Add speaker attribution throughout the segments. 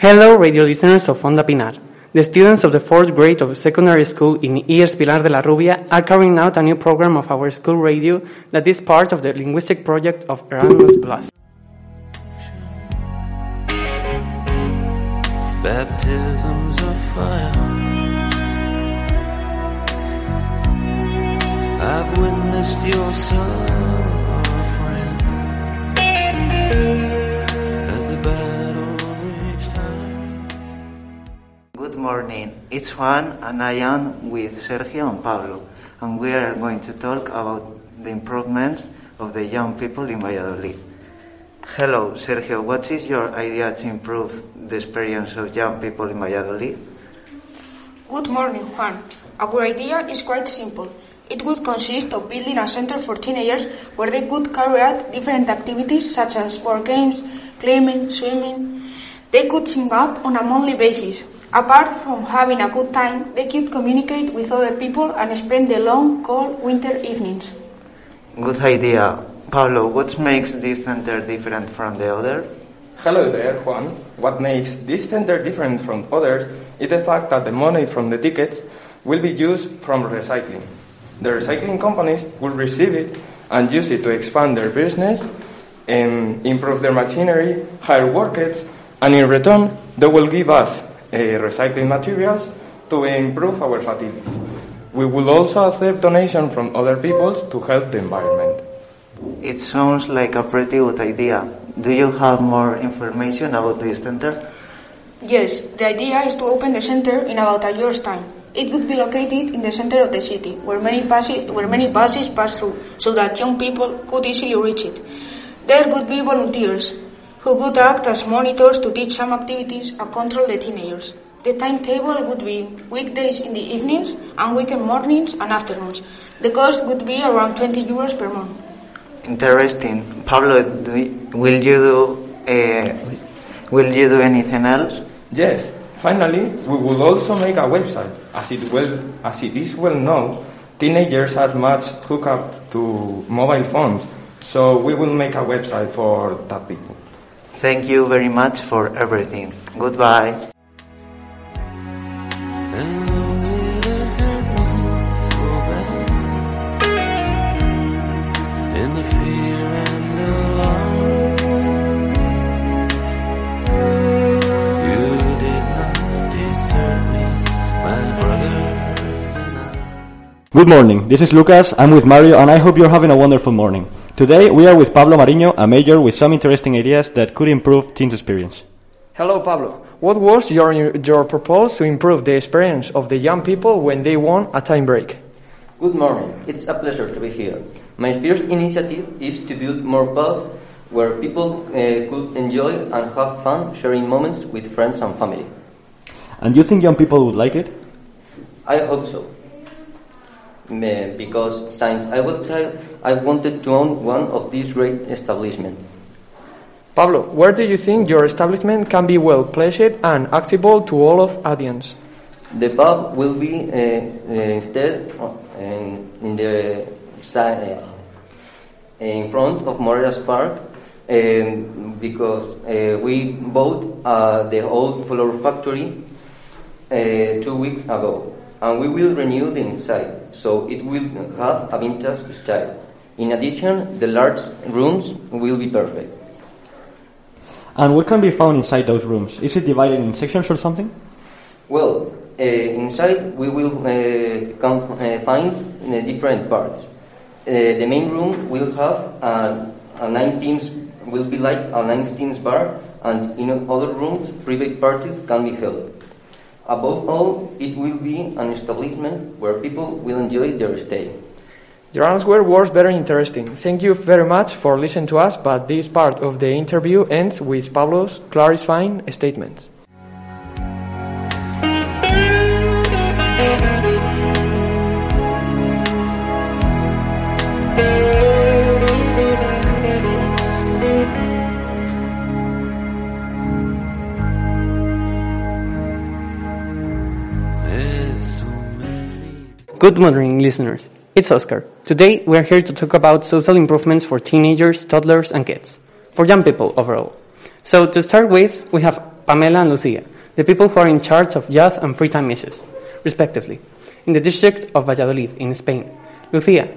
Speaker 1: Hello, radio listeners of Onda Pinar. The students of the fourth grade of secondary school in IES Pinar de la Rubia are carrying out a new program of our school radio that is part of the linguistic project of Erasmus Plus.
Speaker 2: baptisms of fire. I've witnessed your suffering
Speaker 3: morning. It's Juan and I am with Sergio and Pablo and we are going to talk about the improvements of the young people in Valladolid. Hello, Sergio. What is your idea to improve the experience of young people in Valladolid?
Speaker 4: Good morning, Juan. Our idea is quite simple. It would consist of building a center for teenagers where they could carry out different activities such as board games, climbing, swimming. They could team up on a monthly basis. Apart from having a good time, they could communicate with other people and spend the long, cold winter evenings.
Speaker 3: Good idea. Pablo, what makes this center different from the other?
Speaker 5: Hello there, Juan. What makes this center different from others is the fact that the money from the tickets will be used from recycling. The recycling companies will receive it and use it to expand their business and improve their machinery, hire workers, and in return, they will give us uh, recycling materials to improve our facilities. We will also accept donations from other people to help the environment.
Speaker 3: It sounds like a pretty good idea. Do you have more information about this center?
Speaker 4: Yes, the idea is to open the center in about a year's time. It would be located in the center of the city, where many, passi- where many buses pass through, so that young people could easily reach it. There would be volunteers who would act as monitors to teach some activities and control the teenagers. The timetable would be weekdays in the evenings and weekend mornings and afternoons. The cost would be around 20 euros per month.
Speaker 3: Interesting. Pablo, do will you do uh, will you do anything else?
Speaker 5: Yes, finally, we will also make a website. As it, well, as it is well known, teenagers are much hooked up to mobile phones, so we will make a website for that people.
Speaker 3: Thank you very much for everything. Goodbye.
Speaker 2: And though it hurt me so bad, in the fear and alarm, you did not desert me, my brothers and I.
Speaker 6: Good morning, this is Lucas, I'm with Mario, and I hope you're having a wonderful morning. Today we are with Pablo Mariño, a major with some interesting ideas that could improve teens' experience.
Speaker 7: Hello, Pablo. What was your, your proposal to improve the experience of the young people when they want a time break?
Speaker 8: Good morning. It's a pleasure to be here. My first initiative is to build more pubs where people uh, could enjoy and have fun sharing moments with friends and family.
Speaker 6: And do you think young people would like it?
Speaker 8: I hope so. Because since I was a child, I wanted to own one of these great establishments.
Speaker 7: Pablo, where do you think your establishment can be well placed and accessible to all of audience?
Speaker 8: The pub will be uh, uh, instead uh, in, the side, uh, in front of Moreras Park um, because uh, we bought uh, the old flour factory uh, two weeks ago.
Speaker 3: And we will renew the inside, so it will have a vintage style. In addition, the large rooms will be perfect.
Speaker 6: And what can be found inside those rooms? Is it divided in sections or something?
Speaker 3: Well, uh, inside we will uh, come, uh, find uh, different parts. Uh, the main room will have a, a 19th, will be like a 19th bar, and in other rooms, private parties can be held. Above all, it will be an establishment where people will enjoy their stay.
Speaker 7: Your answer was very interesting. Thank you very much for listening to us, but this part of the interview ends with Pablo's clarifying statements.
Speaker 1: Good morning, listeners. It's Oscar. Today, we are here to talk about social improvements for teenagers, toddlers, and kids, for young people overall. So, to start with, we have Pamela and Lucia, the people who are in charge of youth and free time issues, respectively, in the district of Valladolid, in Spain. Lucia,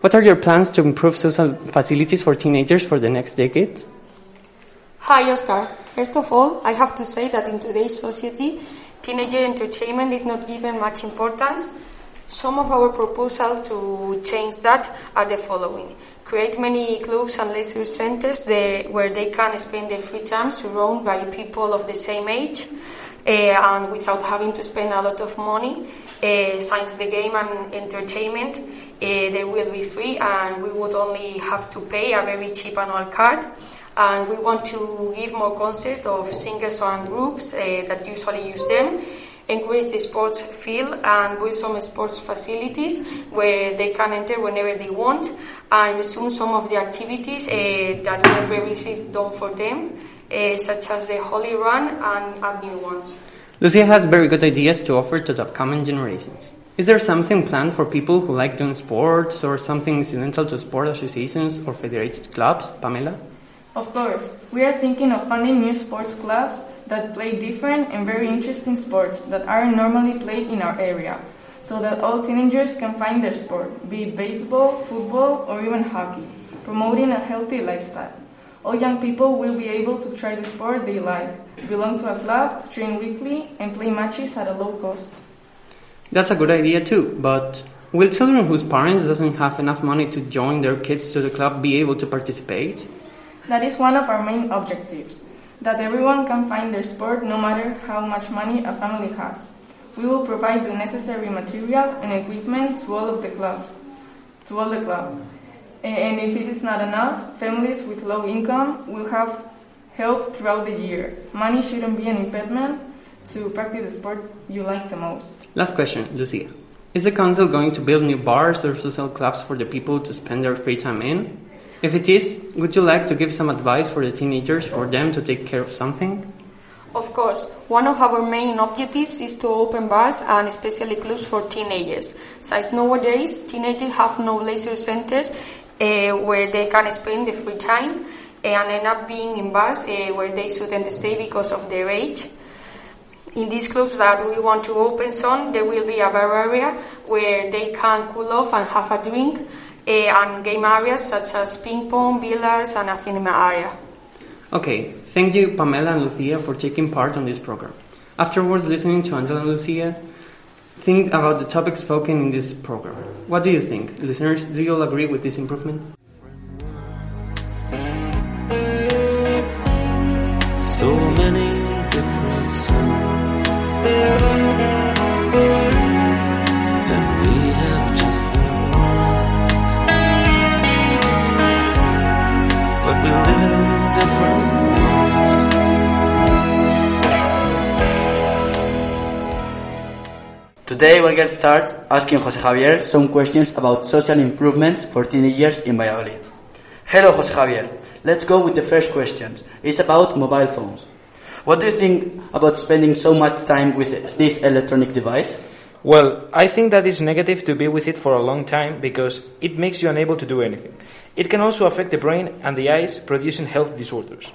Speaker 1: what are your plans to improve social facilities for teenagers for the next decade?
Speaker 9: Hi, Oscar. First of all, I have to say that in today's society, teenager entertainment is not given much importance. Some of our proposals to change that are the following. Create many clubs and leisure centers where they can spend their free time surrounded by people of the same age uh, and without having to spend a lot of money. Uh, since the game and entertainment, uh, they will be free and we would only have to pay a very cheap annual card and we want to give more concerts of singers and groups uh, that usually use them encourage the sports field and build some sports facilities where they can enter whenever they want and resume some of the activities uh, that were previously done for them uh, such as the Holi Run and add new ones
Speaker 1: Lucia has very good ideas to offer to the upcoming generations. Is there something planned for people who like doing sports or something incidental to sport associations or federated clubs, Pamela?
Speaker 10: Of course, we are thinking of funding new sports clubs that play different and very interesting sports that aren't normally played in our area, so that all teenagers can find their sport, be it baseball, football, or even hockey, promoting a healthy lifestyle. All young people will be able to try the sport they like, belong to a club, train weekly, and play matches at a low cost.
Speaker 1: That's a good idea too, but will children whose parents doesn't have enough money to join their kids to the club be able to participate?
Speaker 10: That is one of our main objectives, that everyone can find their sport no matter how much money a family has. We will provide the necessary material and equipment to all of the clubs, to all the club. And if it is not enough, families with low income will have help throughout the year. Money shouldn't be an impediment to practice the sport you like the most.
Speaker 1: Last question, Lucia. Is the council going to build new bars or social clubs for the people to spend their free time in? If it is, would you like to give some advice for the teenagers for them to take care of something?
Speaker 9: Of course, one of our main objectives is to open bars and especially clubs for teenagers. Since nowadays, teenagers have no leisure centers uh, where they can spend the free time and end up being in bars uh, where they shouldn't stay because of their age. In these clubs that we want to open soon, there will be a bar area where they can cool off and have a drink, Eh, and game areas such as ping pong, billiards, and a cinema area.
Speaker 1: Okay, thank you, Pamela and Lucia, for taking part on this program. Afterwards, listening to Angela and Lucia, think about the topics spoken in this program. What do you think? Listeners, do you all agree with these improvements?
Speaker 11: Today we're going to start asking Jose Javier some questions about social improvements for teenagers in Valladolid. Hello Jose Javier, let's go with the first question. It's about mobile phones. What do you think about spending so much time with this electronic device?
Speaker 12: Well, I think that it's negative to be with it for a long time because it makes you unable to do anything. It can also affect the brain and the eyes, producing health disorders.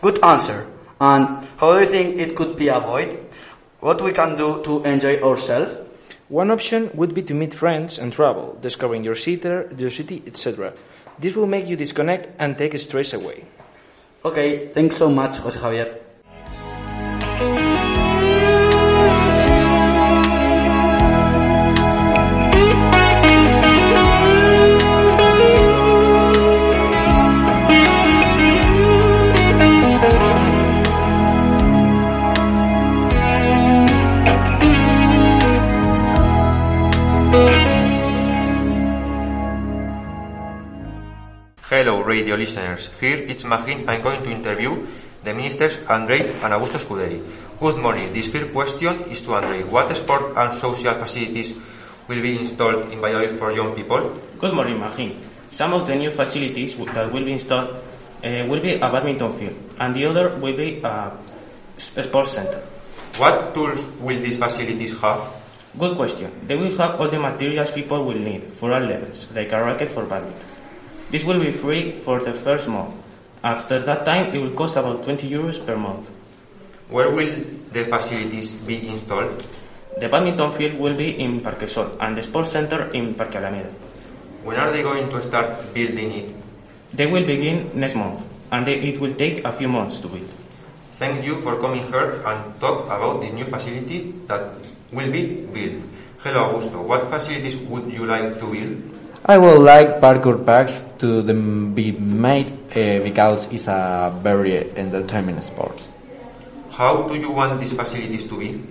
Speaker 11: Good answer. And how do you think it could be avoided? What we can do to enjoy ourselves?
Speaker 12: One option would be to meet friends and travel, discovering your city, your city, etc. This will make you disconnect and take stress away.
Speaker 11: Okay, thanks so much, José Javier.
Speaker 13: Hello, radio listeners. Here it's Magin. I'm going to interview the ministers Andrei and Augusto Scuderi. Good morning. This first question is to Andrei. What sport and social facilities will be installed in Valladolid for young people?
Speaker 14: Good morning, Magin. Some of the new facilities that will be installed uh, will be a badminton field, and the other will be a sports center.
Speaker 13: What tools will these facilities have?
Speaker 14: Good question. They will have all the materials people will need for all levels, like a racket for badminton. This will be free for the first month. After that time, it will cost about 20 euros per month.
Speaker 13: Where will the facilities be installed?
Speaker 14: The badminton field will be in Parquesol and the sports center in Parque Alameda.
Speaker 13: When are they going to start building it?
Speaker 14: They will begin next month, and they, it will take a few months to build.
Speaker 13: Thank you for coming here and talk about this new facility that will be built. Hello, Augusto. What facilities would you like to build?
Speaker 15: I would like parkour parks to the, be made uh, because it's a very entertaining sport.
Speaker 13: How do you want these facilities to be?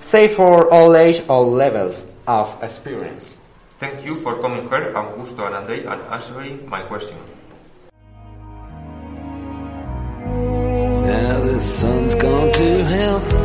Speaker 15: Safe for all age, all levels of experience.
Speaker 13: Thank you for coming here, Augusto and Andrei, and answering my question.
Speaker 2: Now the sun's gone to hell.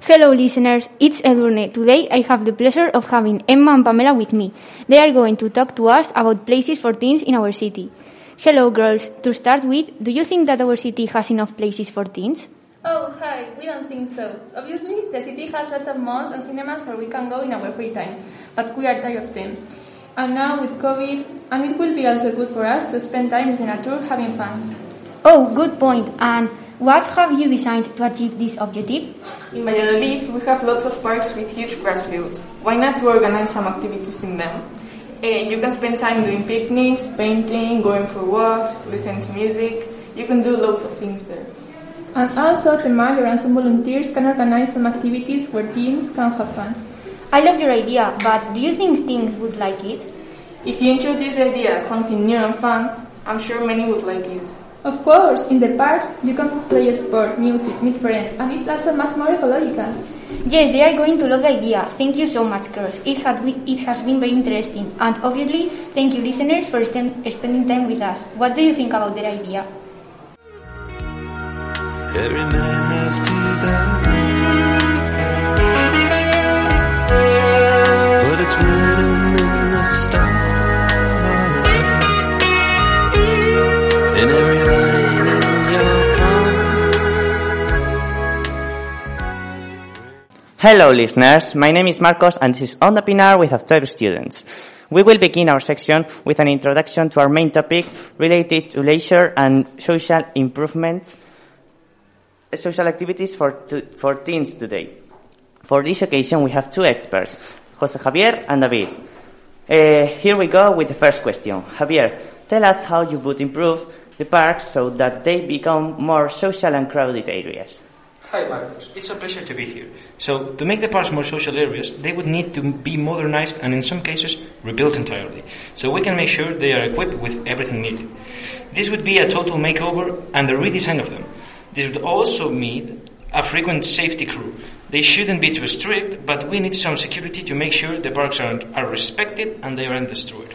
Speaker 16: Hello, listeners. It's Edurne. Today I have the pleasure of having Emma and Pamela with me. They are going to talk to us about places for teens in our city. Hello, girls. To start with, do you think that our city has enough places for teens?
Speaker 17: Oh, hi. We don't think so. Obviously, the city has lots of malls and cinemas where we can go in our free time, but we are tired of them. And now with COVID, and it will be also good for us to spend time in the nature having fun.
Speaker 16: Oh, good point. And what have you designed to achieve this objective?
Speaker 10: In Valladolid, we have lots of parks with huge grass fields. Why not to organize some activities in them? Eh, you can spend time doing picnics, painting, going for walks, listening to music. You can do lots of things there.
Speaker 17: And also, the mayor and some volunteers can organize some activities where teens can have fun.
Speaker 16: I love your idea, but do you think teens would like it?
Speaker 10: If you introduce the idea as something new and fun, I'm sure many would like it.
Speaker 17: Of course, in the park, you can play a sport, music, meet friends, and it's also much more ecological.
Speaker 16: Yes, they are going to love the idea. Thank you so much, girls. It, had been, it has been very interesting. And obviously, thank you, listeners, for sten- spending time with us. What do you think about their idea?
Speaker 2: Every man has to
Speaker 18: Hello, listeners. My name is Marcos, and this is Onda Pinar with Octave students. We will begin our section with an introduction to our main topic related to leisure and social improvements, uh, social activities for, for teens today. For this occasion, we have two experts, Jose Javier and David. Uh, here we go with the first question. Javier, tell us how you would improve the parks so that they become more social and crowded areas.
Speaker 12: Hi, Marcos. It's a pleasure to be here. So, to make the parks more social areas, they would need to be modernized and, in some cases, rebuilt entirely, so we can make sure they are equipped with everything needed. This would be a total makeover and a redesign of them. This would also mean a frequent safety crew. They shouldn't be too strict, but we need some security to make sure the parks are, are respected and they aren't destroyed.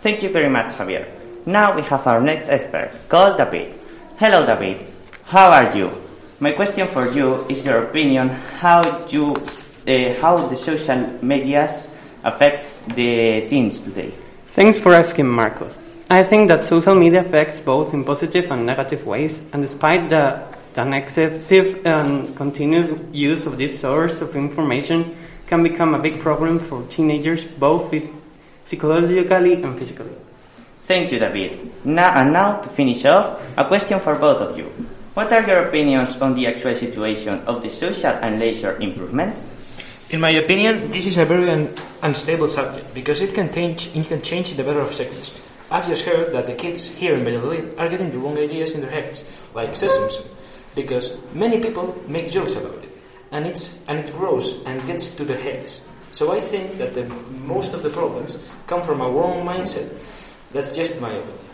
Speaker 18: Thank you very much, Javier. Now we have our next expert, called David. Hello, David. How are you? My question for you is your opinion how you uh, how the social medias affects the teens today.
Speaker 1: Thanks for asking, Marcos. I think that social media affects both in positive and negative ways, and despite the, the excessive and continuous use of this source of information, can become a big problem for teenagers, both psychologically and physically.
Speaker 18: Thank you, David. Now, and now, to finish off, a question for both of you. What are your opinions on the actual situation of the social and leisure improvements?
Speaker 12: In my opinion, this is a very un- unstable subject because it can change, it can change in the matter of seconds. I've just heard that the kids here in Valladolid are getting the wrong ideas in their heads, like sesame because many people make jokes about it, and it's and it grows and gets to their heads. So I think that the, most of the problems come from a wrong mindset. That's just my opinion.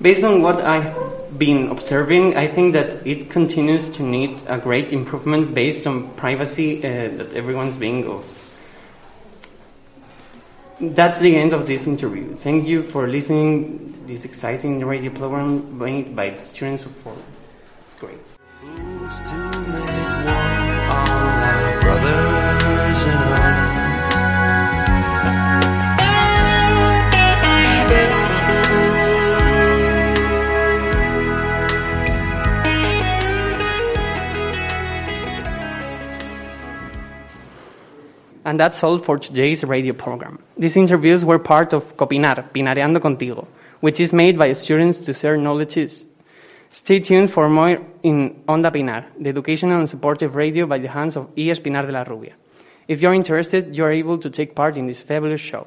Speaker 1: Based on what I've been observing, I think that it continues to need a great improvement based on privacy uh, that everyone's being of. That's the end of this interview. Thank you for listening to this exciting radio program made by the students of Ford. It's great.
Speaker 2: Fools to make our brothers in arms.
Speaker 1: And that's all for today's radio program. These interviews were part of Copinar, Pinareando Contigo, which is made by students to share knowledges. Stay tuned for more in Onda Pinar, the educational and supportive radio by the hands of E. Espinar de la Rubia. If you're interested, you are able to take part in this fabulous show.